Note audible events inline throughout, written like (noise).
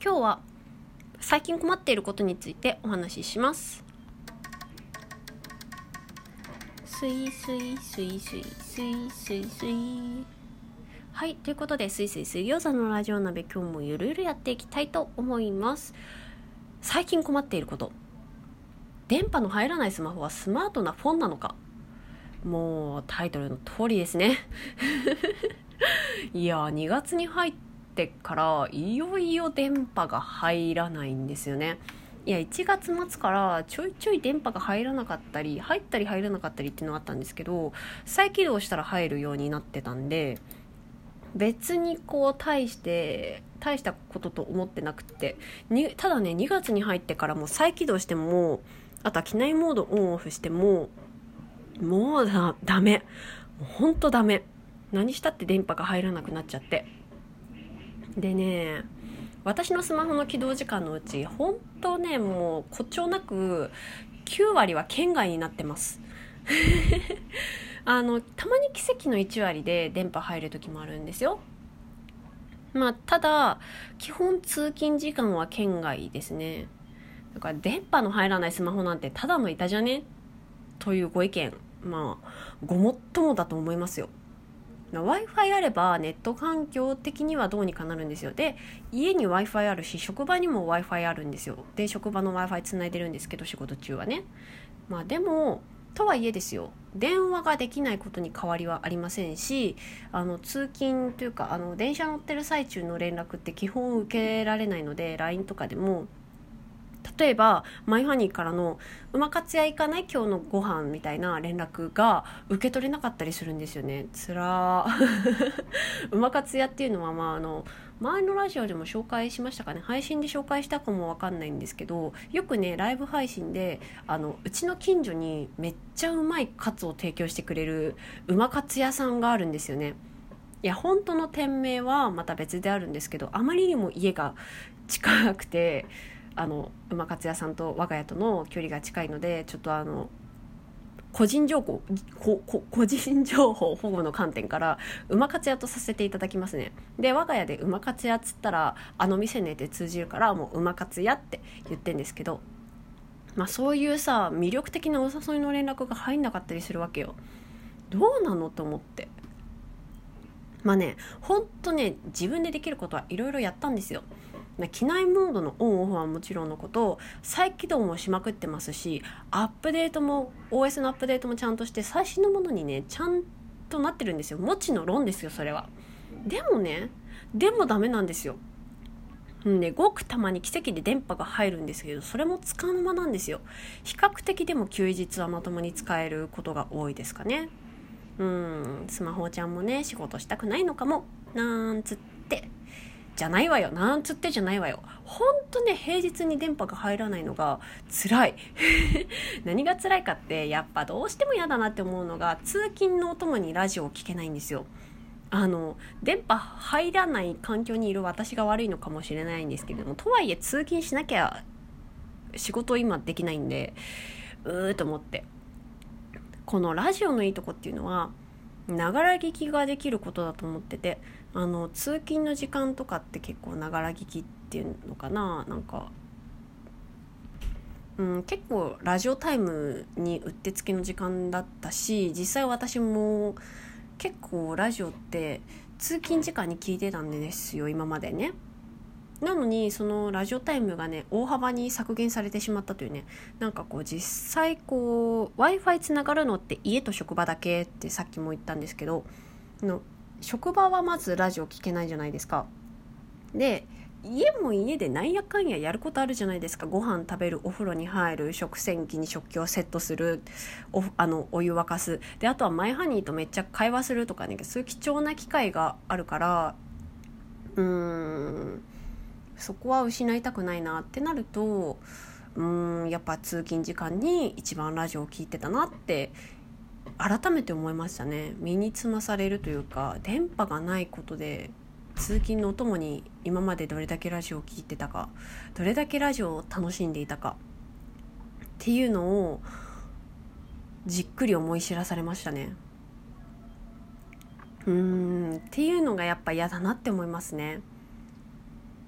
今日は最近困っていることについてお話しします。スイスイスイスイスイスイスイ。はいということでスイスイ水餃子のラジオ鍋今日もゆるゆるやっていきたいと思います。最近困っていること。電波の入らないスマホはスマートなフォンなのか。もうタイトルの通りですね。(laughs) いや2月に入っててからいよいよ電波が入らないんですよね。いや1月末からちょいちょい電波が入らなかったり入ったり入らなかったりっていうのがあったんですけど再起動したら入るようになってたんで別にこう大して大したことと思ってなくてにただね2月に入ってからもう再起動してもあとは機内モードオンオフしてももうだダメ。もうほんとダメ。何したって電波が入らなくなっちゃって。でね私のスマホの起動時間のうち本当ねもう誇張なく9割は圏外になってます。(laughs) あのたまに奇跡の1割で電波入る時もあるんですよ。まあただ基本通勤時間は圏外ですね。だから電波の入らないスマホなんてただの板じゃね？というご意見まあごもっともだと思いますよ。W i f i あればネット環境的にはどうにかなるんですよ。で家に w i f i あるし職場にも w i f i あるんですよ。で職場の w i f i つないでるんですけど仕事中はね。まあでもとはいえですよ。電話ができないことに変わりはありませんしあの通勤というかあの電車乗ってる最中の連絡って基本受けられないので LINE とかでも例えばマイハニーからの「馬活屋行かない今日のご飯みたいな連絡が受け取れなかったりするんですよね。つら馬活屋っていうのはまああの前のラジオでも紹介しましたかね。配信で紹介したかもわかんないんですけどよくねライブ配信であのうちの近所にめっちゃうまいカツを提供してくれる馬カツ屋さんがあるんですよね。いや本当の店名はまた別であるんですけどあまりにも家が近くてあの馬勝屋さんと我が家との距離が近いのでちょっとあの個人情報個人情報保護の観点から馬勝屋とさせていただきますね。で我が家で馬勝屋っつったらあの店ねって通じるからもう馬勝屋って言ってんですけどまあそういうさ魅力的なお誘いの連絡が入んなかったりするわけよ。どうなのと思って。まあねほんとね自分でできることはいろいろやったんですよ。機内モードのオンオフはもちろんのこと再起動もしまくってますしアップデートも OS のアップデートもちゃんとして最新のものにねちゃんとなってるんですよ。もちの論ですよそれは。でもねでもダメなんですよ。うんね、ごくたまに奇跡で電波が入るんですけどそれもつかの間なんですよ。比較的でも休日はまともに使えることが多いですかね。うんスマホちゃんもね仕事したくないのかもなんつって。じゃないわよなんつってじゃないわよ。ほんとね平日に電波が入らないのが辛い。(laughs) 何が辛いかってやっぱどうしても嫌だなって思うのが通勤のお供にラジオを聴けないんですよ。あの電波入らない環境にいる私が悪いのかもしれないんですけれどもとはいえ通勤しなきゃ仕事今できないんでうーと思って。このラジオのいいとこっていうのはながら聞きができることだと思っててあの通勤の時間とかって結構ながら聞きっていうのかな？なんか、うん、結構ラジオタイムにうってつけの時間だったし実際私も結構ラジオって通勤時間に聞いてたんですよ今までね。なのにそのラジオタイムがね大幅に削減されてしまったというねなんかこう実際こう w i f i つながるのって家と職場だけってさっきも言ったんですけどの職場はまずラジオ聞けないじゃないですか。で家も家でなんやかんややることあるじゃないですか。ご飯食べるお風呂に入る食洗機に食器をセットするおあのお湯沸かす。であとはマイハニーとめっちゃ会話するとかね。そういう貴重な機会があるからうーんそこは失いたくないなってなるとうんやっぱ通勤時間に一番ラジオを聴いてたなって改めて思いましたね。身につまされるというか電波がないことで通勤のお供に今までどれだけラジオを聴いてたかどれだけラジオを楽しんでいたかっていうのをじっくり思い知らされましたね。うんっていうのがやっぱ嫌だなって思いますね。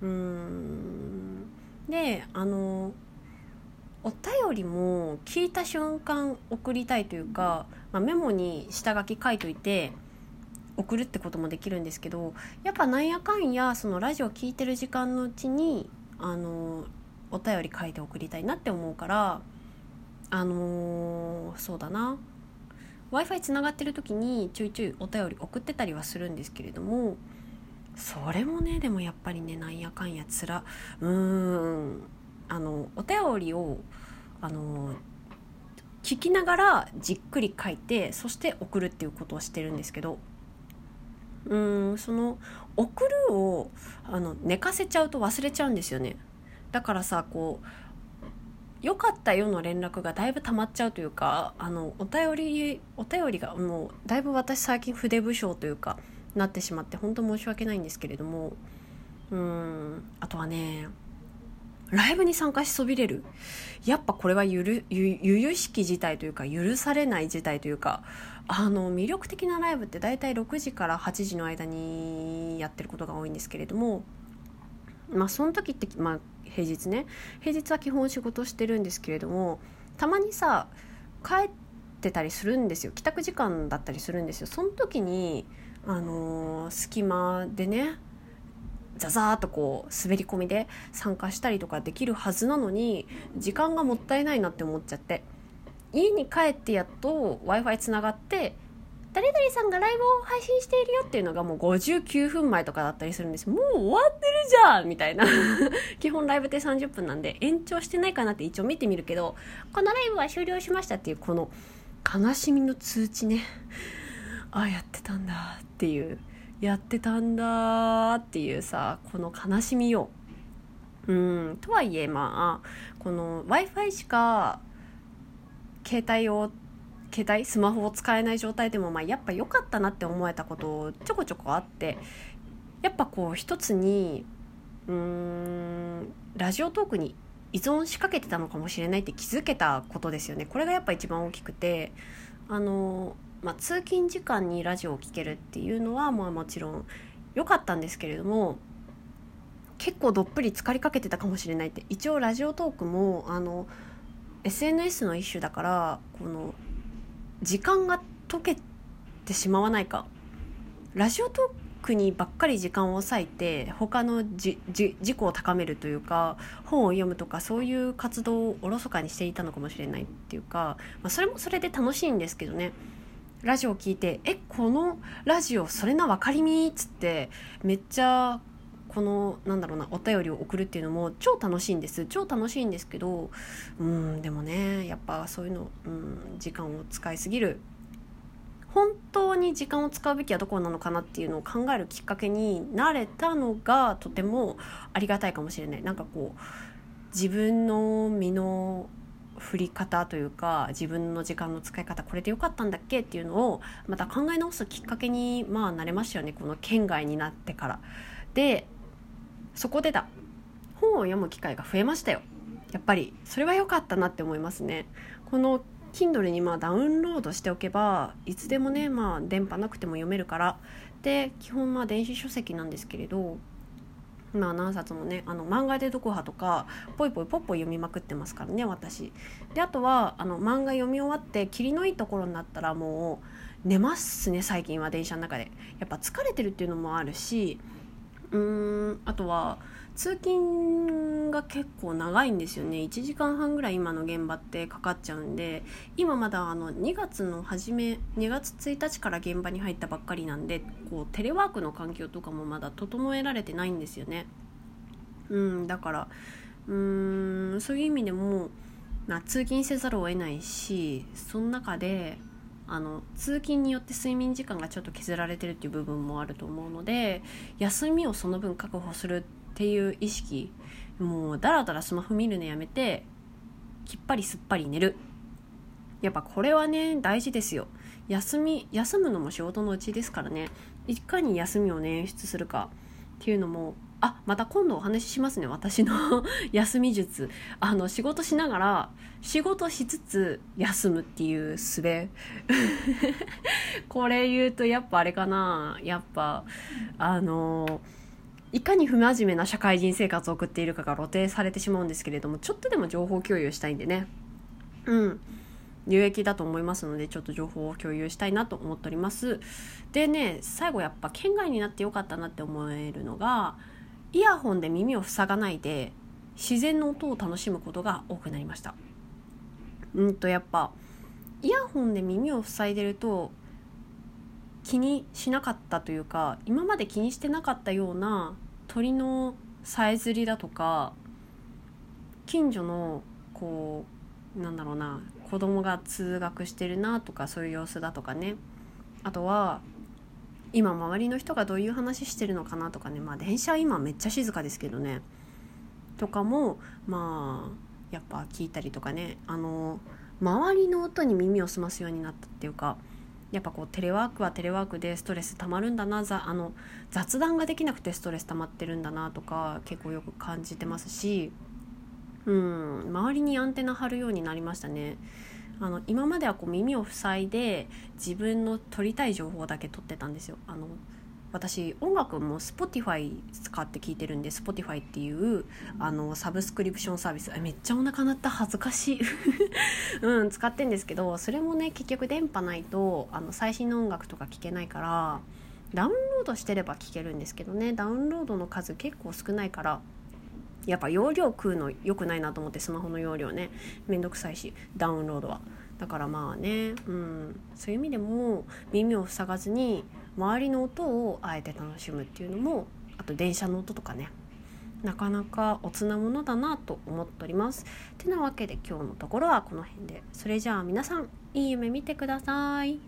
うん。であのお便りも聞いた瞬間送りたいというか、まあ、メモに下書き書いといて送るってこともできるんですけどやっぱなんやかんやそのラジオ聞いてる時間のうちにあのお便り書いて送りたいなって思うからあのー、そうだな。W i f i つながってる時にちょいちょいお便り送ってたりはするんですけれどもそれもねでもやっぱりねなんやかんやつらうーん。あのお便りをあの聞きながらじっくり書いてそして送るっていうことをしてるんですけどうんその送るをあの寝かせちゃうと忘れちゃうんですよね。だからさこう良かったよの連絡がだいぶ溜まっちゃうというかあのお便りお便りがもうだいぶ私最近筆不詳というかなってしまって本当申し訳ないんですけれどもうんあとはねライブに参加しそびれる？やっぱこれはゆるゆゆゆしき事態というか許されない事態というかあの魅力的なライブって大体6時から8時の間にやってることが多いんですけれどもまあその時って、まあ、平日ね。平日は基本仕事してるんですけれどもたまにさ帰ってたりするんですよ。帰宅時間だったりするんですよ。その時にあのー、隙間でねザザーっとこう滑り込みで参加したりとかできるはずなのに時間がもったいないなって思っちゃって。家に帰ってやっと w i f i つながって誰々さんがライブを配信しているよっていうのがもう59分前とかだったりするんです。もう終わってるじゃんみたいな。(laughs) 基本ライブって30分なんで延長してないかなって一応見てみるけどこのライブは終了しましたっていうこの悲しみの通知ね。ああやってたんだっていう。やってたんだっていうさこの悲しみようんとはいえまあこの w i f i しか携帯を携帯スマホを使えない状態でも、まあ、やっぱ良かったなって思えたことちょこちょこあってやっぱこう一つにうーんラジオトークに依存しかけてたのかもしれないって気づけたことですよね。これがやっぱ一番大きくてあの、まあ、通勤時間にラジオを聴けるっていうのは、まあ、もちろん良かったんですけれども結構どっぷり浸かりかけてたかもしれないって一応ラジオトークもあの SNS の一種だからこの時間が解けてしまわないか。ラジオトークにばっかり時間を割いて他のじじ自己を高めるというか本を読むとかそういう活動をおろそかにしていたのかもしれないっていうか、まあ、それもそれで楽しいんですけどね。ラジオを聞いて「えこのラジオそれな分かりみ」っつってめっちゃこのなんだろうなお便りを送るっていうのも超楽しいんです。超楽しいんですけどうんでもねやっぱそういうの、うん、時間を使いすぎる。本当に時間を使うべきはどこなのかなっていうのを考えるきっかけになれたのがとてもありがたいかもしれない。なんかこう自分の身の振り方というか自分の時間の使い方これでよかったんだっけっていうのをまた考え直すきっかけにまあなれましたよね。この県外になってから。でそこでだ。本を読む機会が増えましたよ。やっぱり。それは良かったなって思いますね。この Kindle にまあダウンロードしておけばいつでもねまあ電波なくても読めるから。で基本まあ電子書籍なんですけれどまあ何冊もねあの漫画で読破とかぽいぽいぽっぽ読みまくってますからね私。であとはあの漫画読み終わって霧のいいところになったらもう寝ますね最近は電車の中で。やっぱ疲れてるっていうのもあるしうーんあとは通勤が結構長いんですよね。1時間半ぐらい今の現場ってかかっちゃうんで今まだあの2月の初め2月1日から現場に入ったばっかりなんでこうテレワークの環境とかもまだ整えられてないんですよね。うんだからうーんそういう意味でも、まあ、通勤せざるを得ないしその中であの通勤によって睡眠時間がちょっと削られてるっていう部分もあると思うので休みをその分確保するっていう意識もうだらだらスマホ見るのやめてきっぱりすっぱり寝る。やっぱこれはね大事ですよ。休み休むのも仕事のうちですからね。いかに休みを捻出するかっていうのもあまた今度お話ししますね私の (laughs) 休み術。あの仕事しながら仕事しつつ休むっていう術。(laughs) これ言うとやっぱあれかな。やっぱあのいかに不真面目な社会人生活を送っているかが露呈されてしまうんですけれどもちょっとでも情報共有したいんでね。うん。有益だと思いますのでちょっと情報を共有したいなと思っております。でね最後やっぱ県外になってよかったなって思えるのがイヤホンで耳を塞がないで自然の音を楽しむことが多くなりました。うんとやっぱイヤホンで耳を塞いでると気にしなかったというか今まで気にしてなかったような鳥のさえずりだとか近所のこうなんだろうな子供が通学してるなとかそういう様子だとかね。あとは今周りの人がどういう話してるのかなとかね。まあ電車今めっちゃ静かですけどね。とかもまあやっぱ聞いたりとかね。あの周りの音に耳を澄ますようになったっていうかやっぱこうテレワークはテレワークでストレス溜まるんだなざあの雑談ができなくてストレス溜まってるんだなとか結構よく感じてますしうん周りにアンテナ張るようになりましたね。あの今まではこう耳を塞いで自分の取りたい情報だけ取ってたんですよ。あの私音楽も Spotify 使って聞いてるんで Spotify っていうあのサブスクリプションサービス。めっちゃお腹鳴った。恥ずかしい。(laughs) うん使ってんですけどそれもね結局電波ないとあの最新の音楽とか聞けないからダウンロードしてれば聞けるんですけどね。ダウンロードの数結構少ないからやっぱ容量食うの良くないなと思ってスマホの容量ね。めんどくさいしダウンロードは。だからまあね、うん、そういう意味でも耳を塞がずに周りの音をあえて楽しむっていうのもあと電車の音とかね。なかなかおつなものだなと思っております。てなわけで今日のところはこの辺で。それじゃあ皆さんいい夢見てください。